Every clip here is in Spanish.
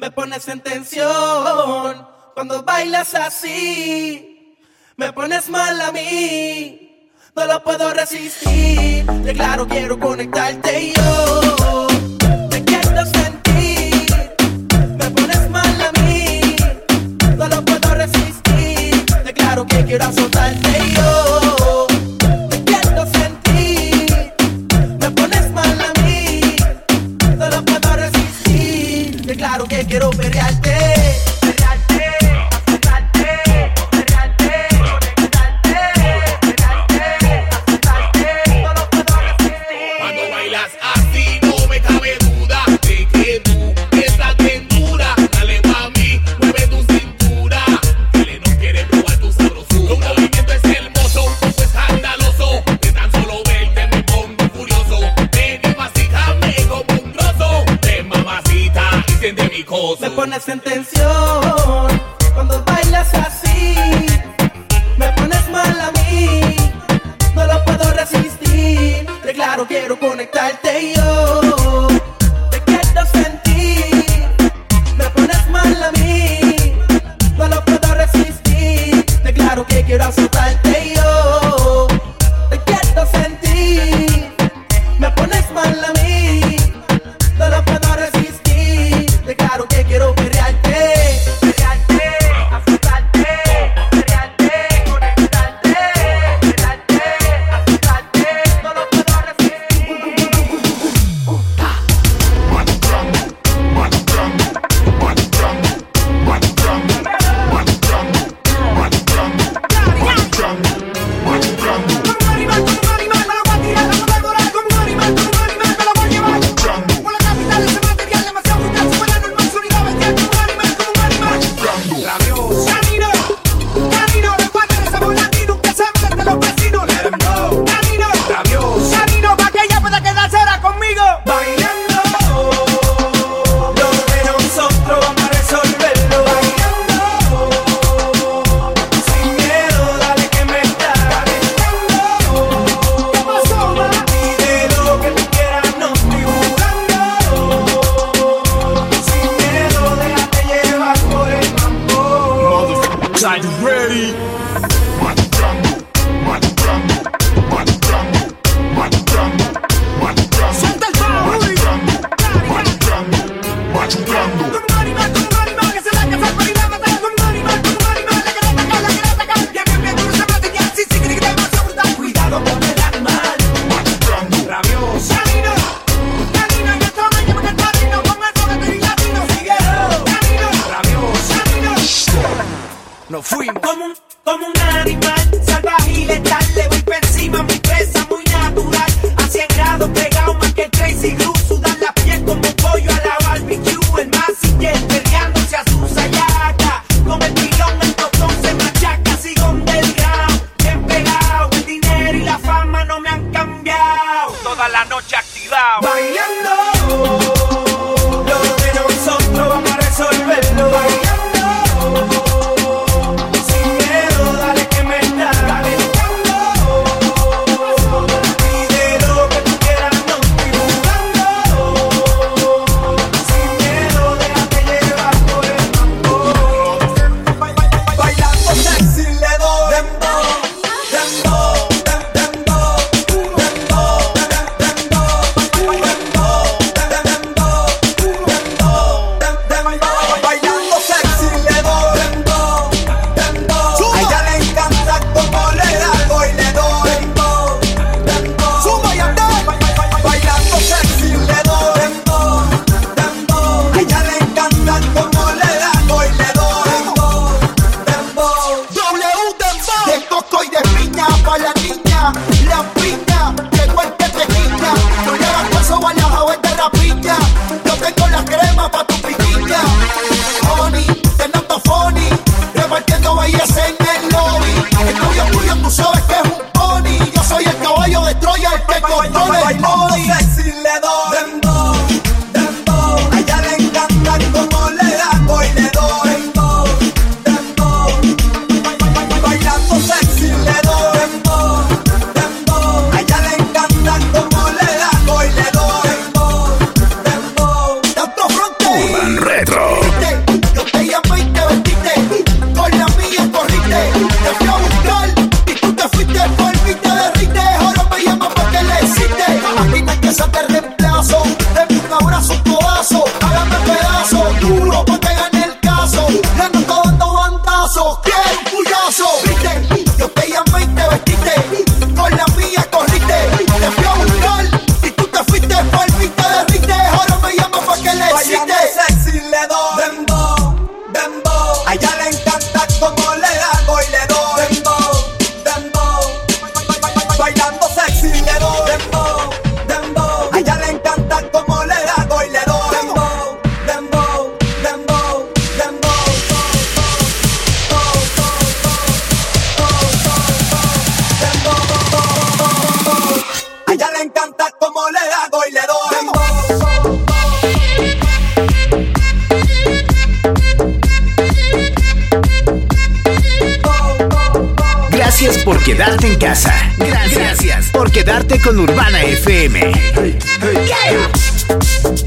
Me pones en tensión cuando bailas así. Me pones mal a mí. No lo puedo resistir. De claro quiero conectarte y yo. Te quiero sentir. Me pones mal a mí. No lo puedo resistir. De claro que quiero azotarte quiero Como todo el por quedarte en casa. Gracias, gracias por quedarte con Urbana FM. Hey, hey.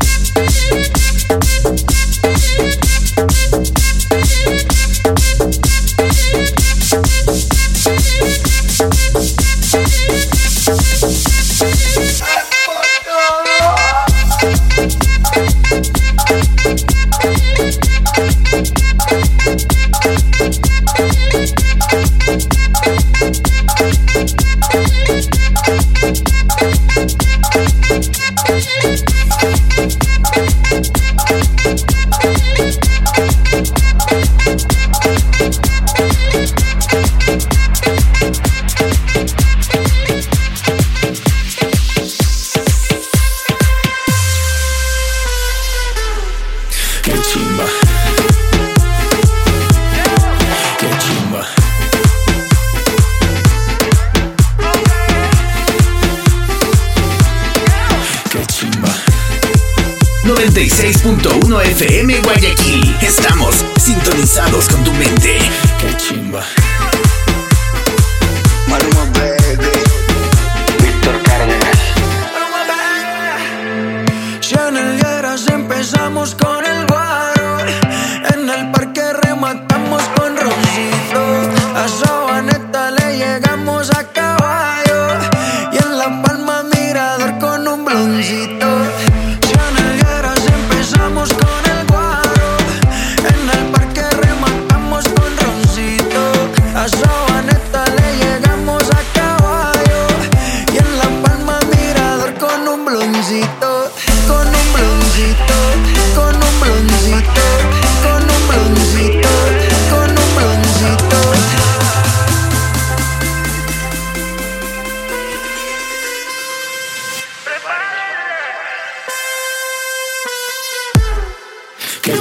chimba. Qué chimba. Qué chimba. 96.1 FM Guayaquil. Estamos sintonizados con tu mente. Qué chimba.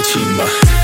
行吧。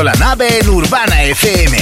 la nave en Urbana FM.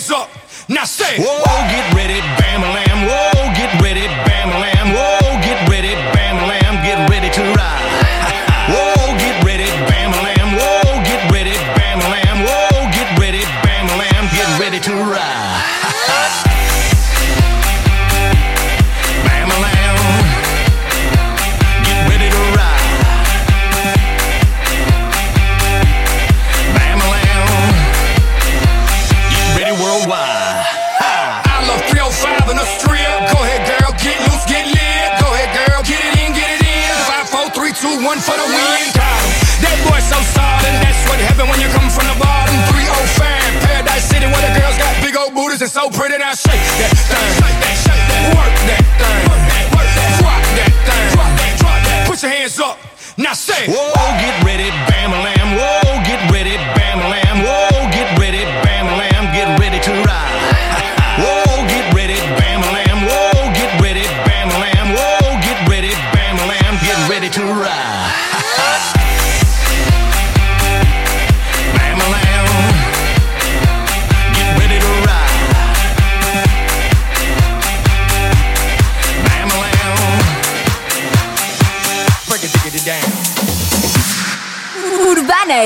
hands up. Now say, Whoa, get ready.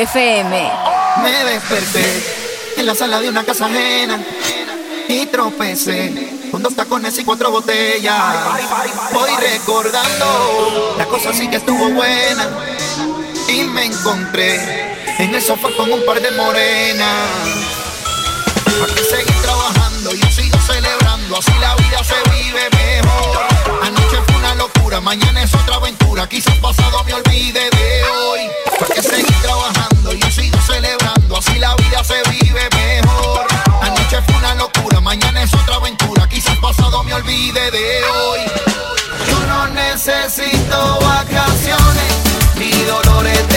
FM. Me desperté en la sala de una casa ajena y tropecé con dos tacones y cuatro botellas. Voy recordando, la cosa sí que estuvo buena y me encontré en el sofá con un par de morenas. Aquí seguí trabajando, sigo celebrando, así la vida se vive mejor locura, mañana es otra aventura, quizás pasado me olvide de hoy. Porque seguir trabajando y yo sigo celebrando, así la vida se vive mejor. Anoche fue una locura, mañana es otra aventura, quizás pasado me olvide de hoy. Yo no necesito vacaciones ni dolores.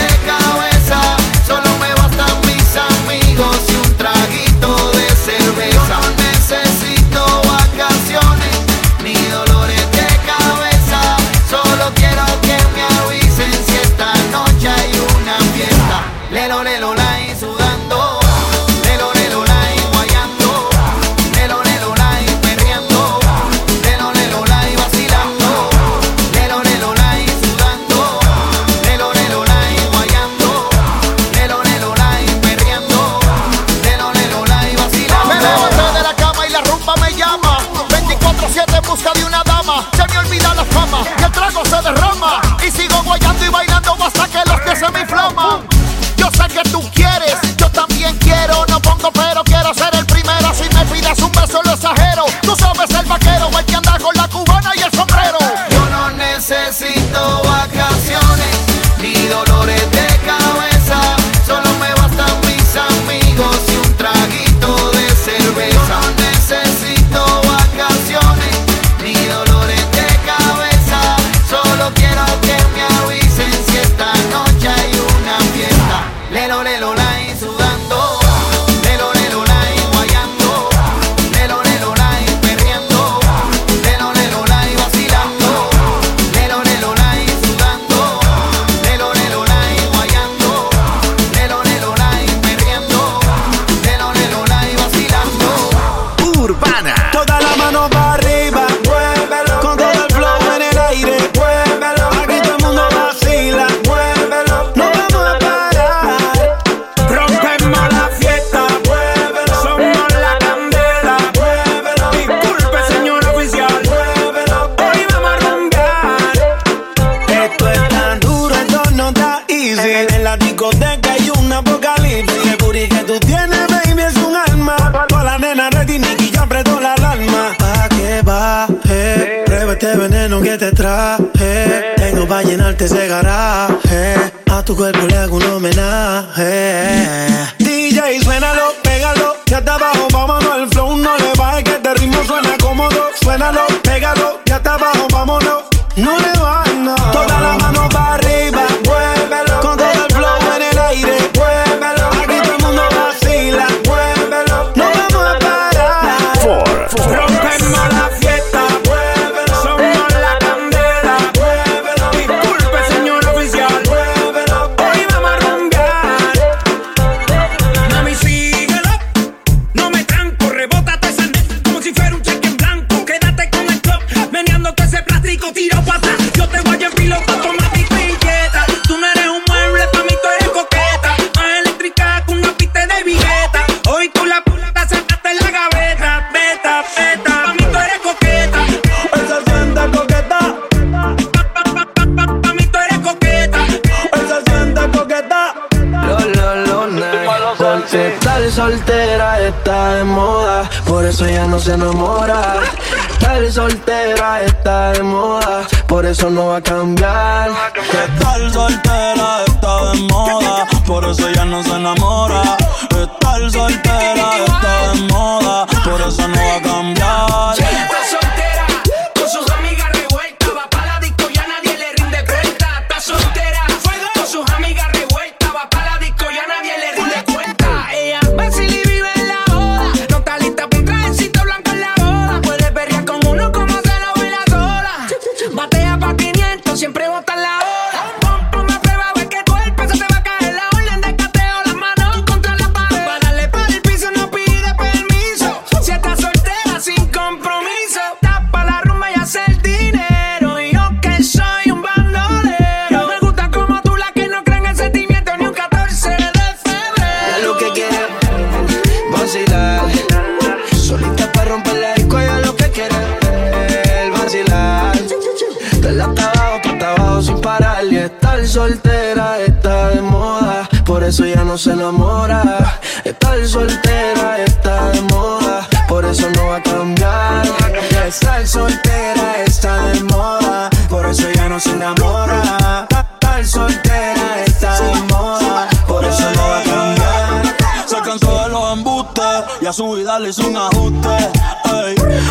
Y a su vida le hice un ajuste.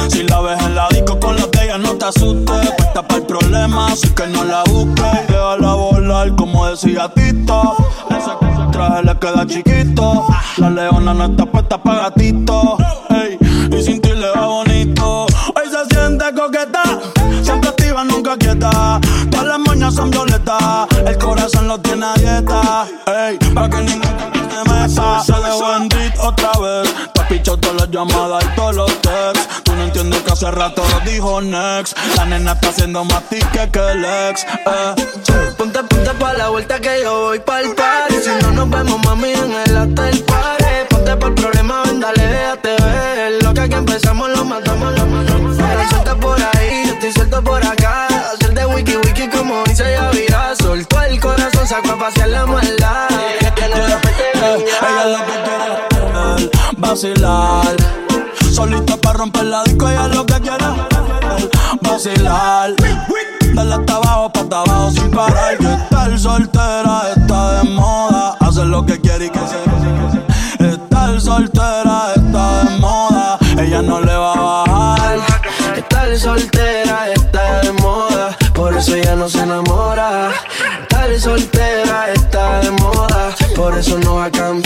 Si la ves en la disco con los de no te asustes. Puesta para el problema, así que no la busques. Déjala volar, como decía Tito. Ese traje le queda chiquito. La leona no está puesta para gatito. Y sin ti le va bonito. Hoy se siente coqueta. Siempre activa, nunca quieta. Todas las moñas son violetas. El corazón lo tiene a dieta. Ey, para que ningún te meta. Se dejó otra vez llamadas y todos los texts. Tú no entiendes que hace rato lo dijo next. La nena está haciendo más tique que el ex. Eh. Ponte, ponte pa' la vuelta que yo voy pa' el party. Si no nos vemos, mami, en el hotel party. Ponte pa' el problema, ven, dale, déjate ver. Lo que aquí empezamos lo matamos, lo matamos. Ahora suelta por ahí, yo estoy suelto por acá. Hacer de wiki wiki como dice ya virá. Soltó el corazón, sacó a pasear la maldad vacilar. Solita para romper la disco, ella es lo que quiere vacilar. Dale hasta abajo, pa' hasta abajo sin parar. Que estar soltera está de moda. hace lo que quiere y que se. Estar soltera está de moda. Ella no le va a bajar. Estar soltera está de moda. Por eso ella no se enamora. Estar soltera está de moda. Por eso no va a cambiar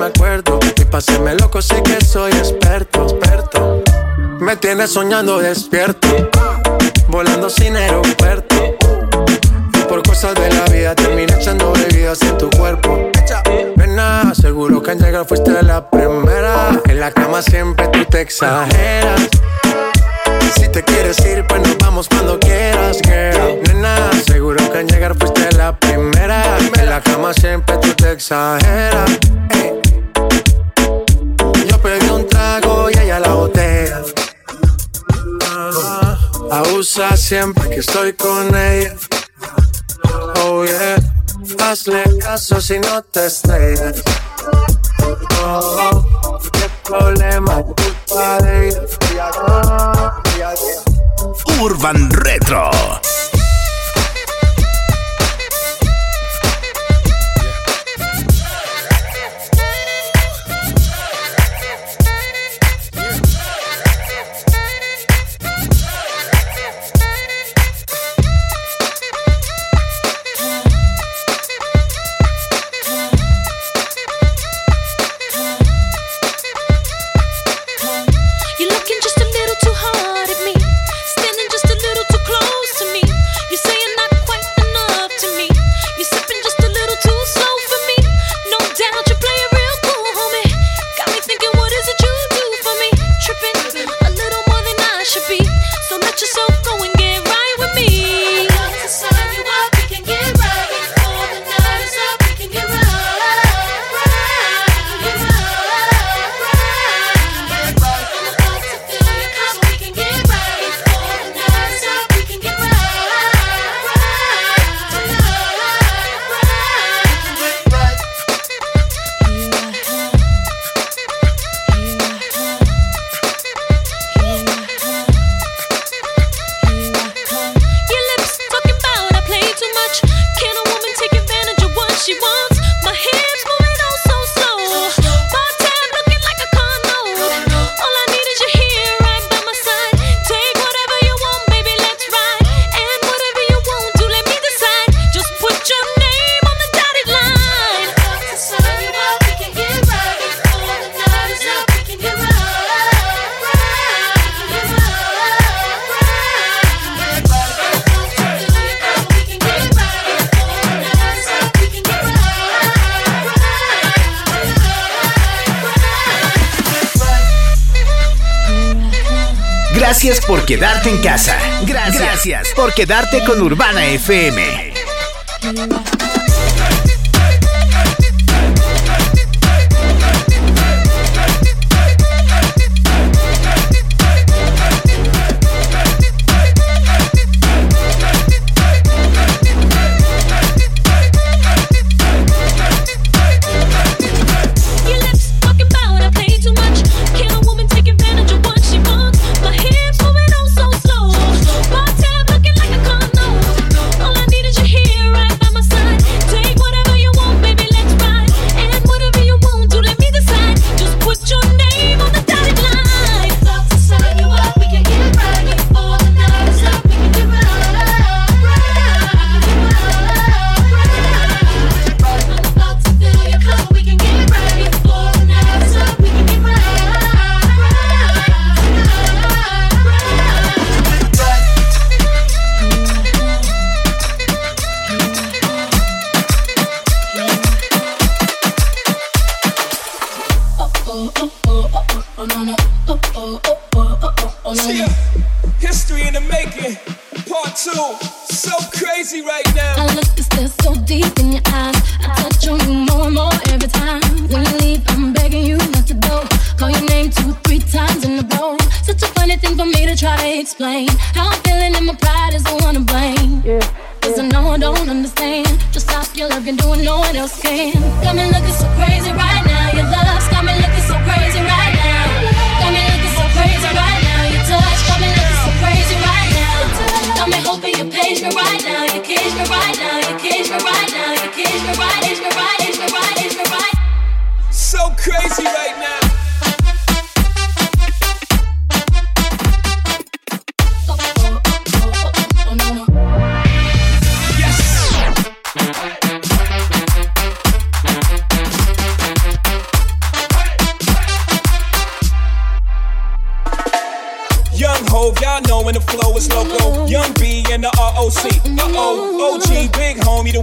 Me acuerdo. Y paséme loco, sé que soy experto, experto. Me tienes soñando despierto, volando sin aeropuerto. Y por cosas de la vida terminé echando bebidas en tu cuerpo. Nena, seguro que en llegar fuiste la primera. En la cama siempre tú te exageras. Si te quieres ir, pues nos vamos cuando quieras, girl. Nena, seguro que en llegar fuiste la primera. En la cama siempre tú te exageras. Yo la botella. Abusa siempre que estoy con ella. Oh yeah. Hazle caso si no te estrellas. Oh, qué problema, culpa de. Urban Retro. Gracias por quedarte en casa. Gracias, por quedarte con Urbana FM.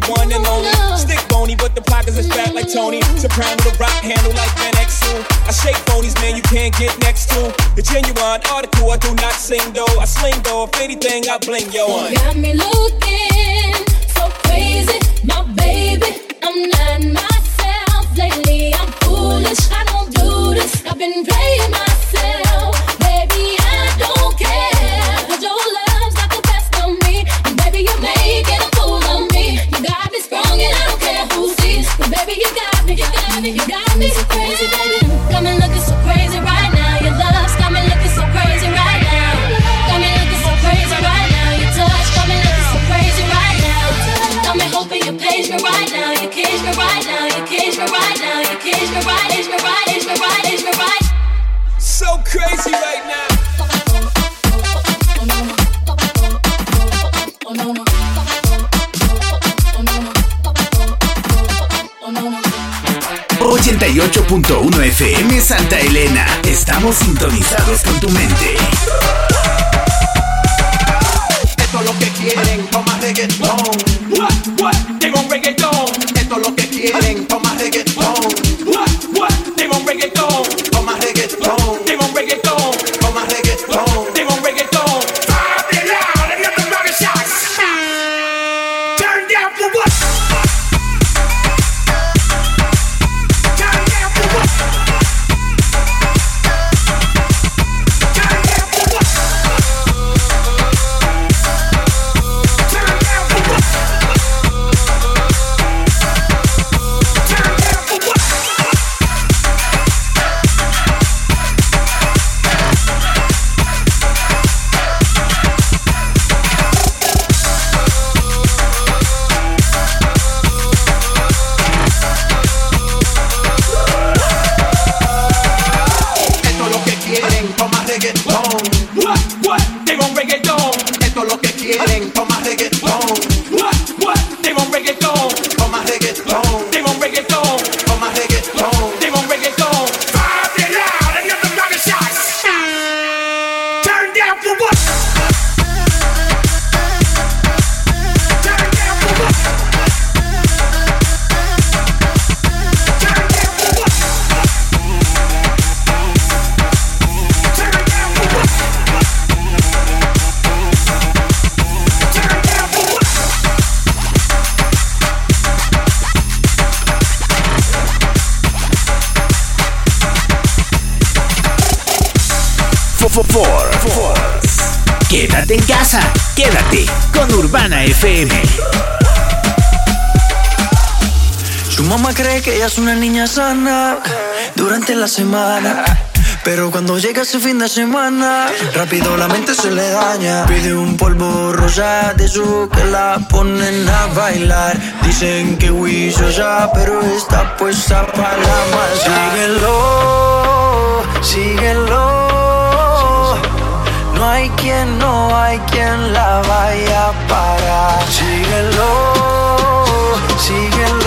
one and only. Stick bony, but the pockets is fat like Tony. Soprano the rock handle like Van Exel. I shake bonies, man, you can't get next to. The genuine article, I do not sing though. I sling though, if anything, I bling yo one. Got me looking. ...88.1 FM Santa Elena... ...estamos sintonizados con tu mente. Esto es lo que quieren, toma reggaetón. What, what, tengo reggaetón. Esto es lo que quieren. Ella es una niña sana durante la semana. Pero cuando llega ese fin de semana, rápido la mente se le daña. Pide un polvo rosa de su que la ponen a bailar. Dicen que ya, pero está puesta para la masa. Síguelo, síguelo. No hay quien, no hay quien la vaya a parar. Síguelo, síguelo.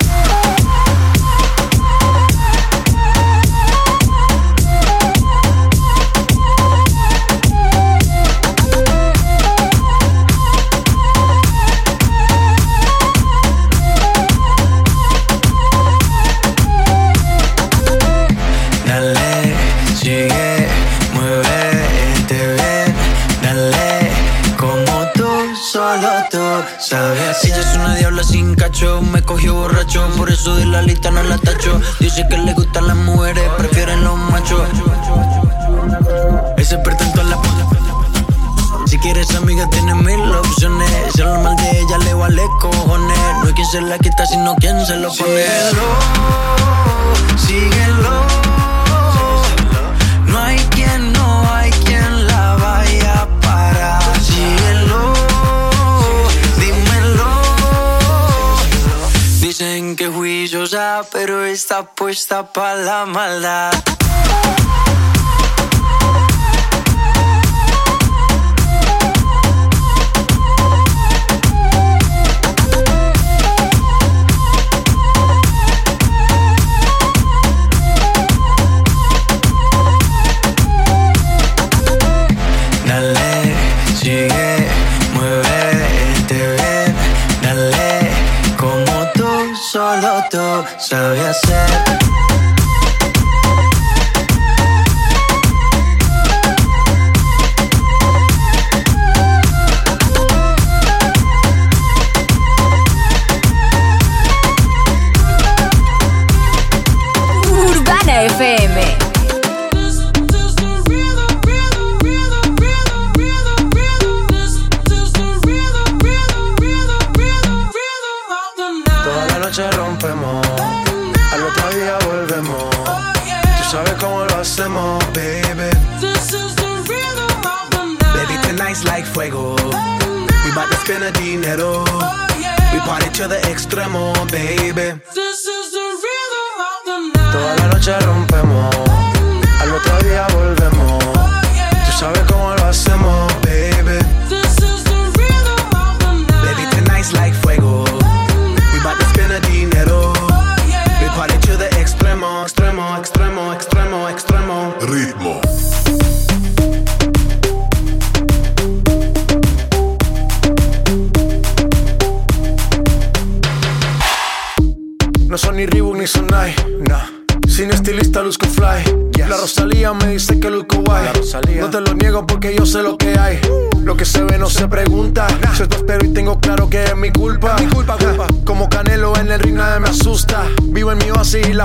Tú sabes. Ella es una diabla sin cacho, me cogió borracho, por eso de la lista no la tacho. Dice que le gustan las mujeres, prefieren los machos. Ese pretento la si quieres amiga tienes mil opciones Si lo mal de ella le vale cojones No hay quien se la quita sino quien se lo pone Síguelo, síguelo pero está puesta para la maldad sabe hacer. Urbana baby.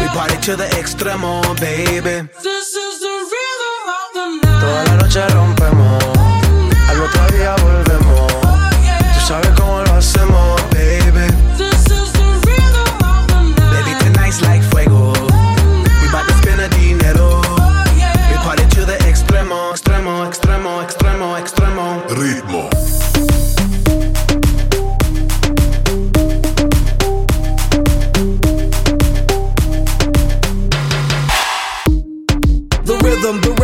We party to the extremo, baby. Toda la noche rompemos, al otro día volvemos. Tú sabes cómo lo hacemos,